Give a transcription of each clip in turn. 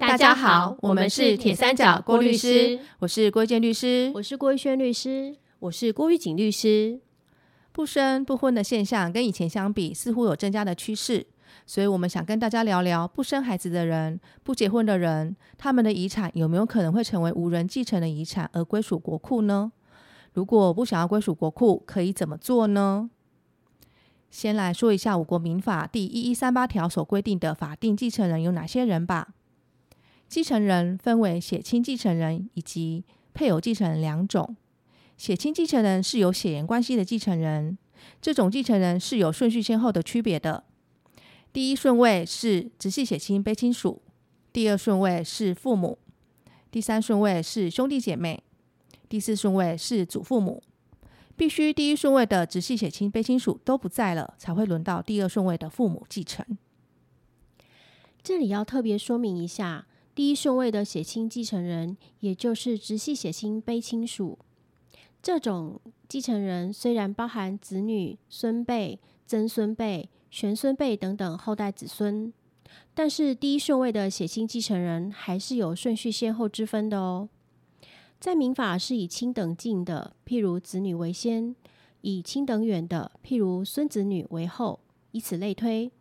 嗨，大家好，我们是铁三角郭律师，我是郭建律师，我是郭玉轩律师，我是郭玉锦律师。不生不婚的现象跟以前相比，似乎有增加的趋势，所以我们想跟大家聊聊不生孩子的人、不结婚的人，他们的遗产有没有可能会成为无人继承的遗产而归属国库呢？如果不想要归属国库，可以怎么做呢？先来说一下我国民法第一一三八条所规定的法定继承人有哪些人吧。继承人分为血亲继承人以及配偶继承人两种。血亲继承人是有血缘关系的继承人，这种继承人是有顺序先后的区别的。第一顺位是直系血亲卑亲属，第二顺位是父母，第三顺位是兄弟姐妹，第四顺位是祖父母。必须第一顺位的直系血亲卑亲属都不在了，才会轮到第二顺位的父母继承。这里要特别说明一下，第一顺位的血亲继承人，也就是直系血亲卑亲属，这种继承人虽然包含子女、孙辈、曾孙辈、玄孙辈等等后代子孙，但是第一顺位的血亲继承人还是有顺序先后之分的哦。在民法是以亲等近的，譬如子女为先；以亲等远的，譬如孙子女为后，以此类推。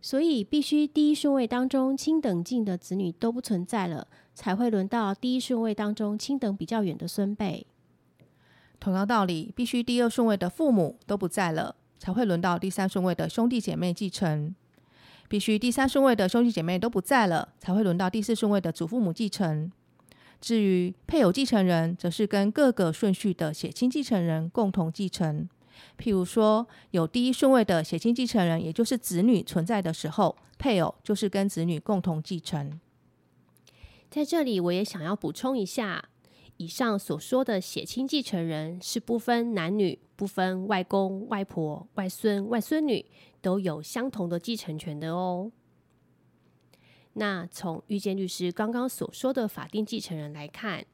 所以必须第一顺位当中亲等近的子女都不存在了，才会轮到第一顺位当中亲等比较远的孙辈。同样道理，必须第二顺位的父母都不在了，才会轮到第三顺位的兄弟姐妹继承。必须第三顺位的兄弟姐妹都不在了，才会轮到第四顺位的祖父母继承。至于配偶继承人，则是跟各个顺序的血亲继承人共同继承。譬如说，有第一顺位的血亲继承人，也就是子女存在的时候，配偶就是跟子女共同继承。在这里，我也想要补充一下，以上所说的血亲继承人是不分男女、不分外公、外婆、外孙、外孙女，都有相同的继承权的哦。那从遇见律师刚刚所说的法定继承人来看，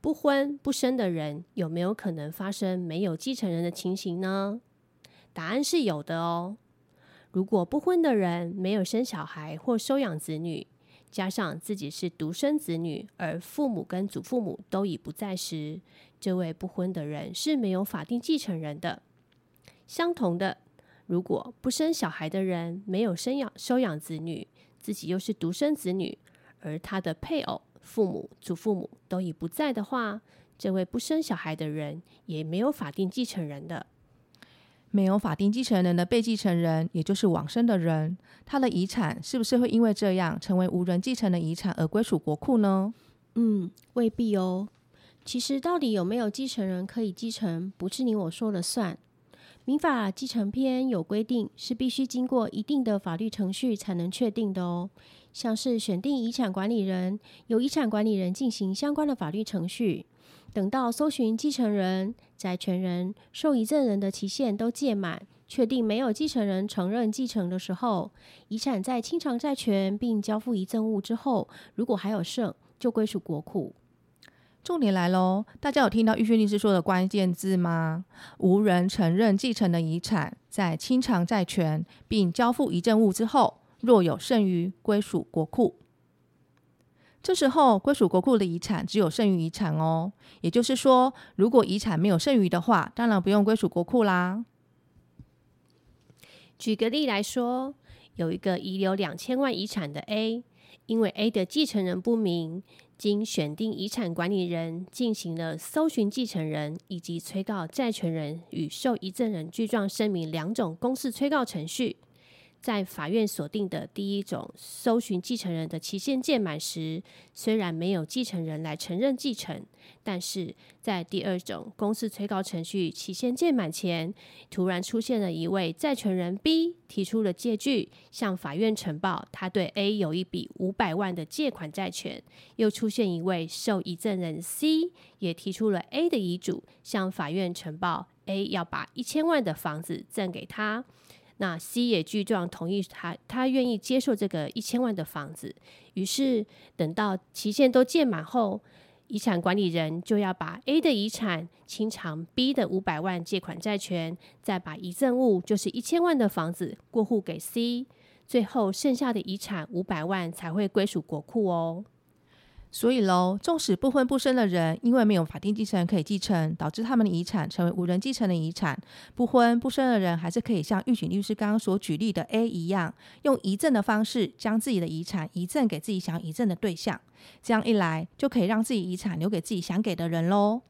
不婚不生的人有没有可能发生没有继承人的情形呢？答案是有的哦。如果不婚的人没有生小孩或收养子女，加上自己是独生子女，而父母跟祖父母都已不在时，这位不婚的人是没有法定继承人的。相同的，如果不生小孩的人没有生养收养子女，自己又是独生子女，而他的配偶、父母、祖父母都已不在的话，这位不生小孩的人也没有法定继承人的。没有法定继承人的被继承人，也就是往生的人，他的遗产是不是会因为这样成为无人继承的遗产而归属国库呢？嗯，未必哦。其实，到底有没有继承人可以继承，不是你我说了算。民法继承篇有规定，是必须经过一定的法律程序才能确定的哦。像是选定遗产管理人，由遗产管理人进行相关的法律程序，等到搜寻继承人、债权人、受遗赠人的期限都届满，确定没有继承人承认继承的时候，遗产在清偿债权并交付遗赠物之后，如果还有剩，就归属国库。重点来喽！大家有听到玉轩律师说的关键字吗？无人承认继承的遗产，在清偿债权并交付遗赠物之后，若有剩余，归属国库。这时候，归属国库的遗产只有剩余遗产哦。也就是说，如果遗产没有剩余的话，当然不用归属国库啦。举个例来说，有一个遗留两千万遗产的 A，因为 A 的继承人不明。经选定遗产管理人进行了搜寻继承人以及催告债权人与受遗赠人具状声明两种公示催告程序。在法院锁定的第一种搜寻继承人的期限届满时，虽然没有继承人来承认继承，但是在第二种公示催告程序期限届满前，突然出现了一位债权人 B 提出了借据，向法院呈报他对 A 有一笔五百万的借款债权；又出现一位受遗赠人 C 也提出了 A 的遗嘱，向法院呈报 A 要把一千万的房子赠给他。那 C 也具状同意他，他愿意接受这个一千万的房子。于是等到期限都届满后，遗产管理人就要把 A 的遗产清偿 B 的五百万借款债权，再把遗赠物就是一千万的房子过户给 C。最后剩下的遗产五百万才会归属国库哦。所以喽，纵使不婚不生的人，因为没有法定继承人可以继承，导致他们的遗产成为无人继承的遗产，不婚不生的人还是可以像玉锦律师刚刚所举例的 A 一样，用遗赠的方式将自己的遗产遗赠给自己想要遗赠的对象。这样一来，就可以让自己遗产留给自己想给的人喽。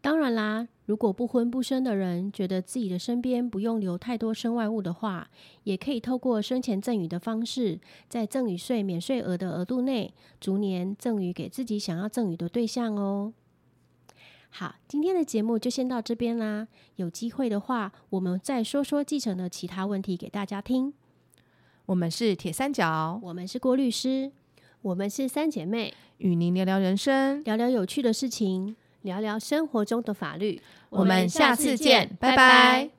当然啦，如果不婚不生的人觉得自己的身边不用留太多身外物的话，也可以透过生前赠与的方式，在赠与税免税额的额度内，逐年赠与给自己想要赠与的对象哦。好，今天的节目就先到这边啦。有机会的话，我们再说说继承的其他问题给大家听。我们是铁三角，我们是郭律师，我们是三姐妹，与您聊聊人生，聊聊有趣的事情。聊聊生活中的法律，我们下次见，拜拜。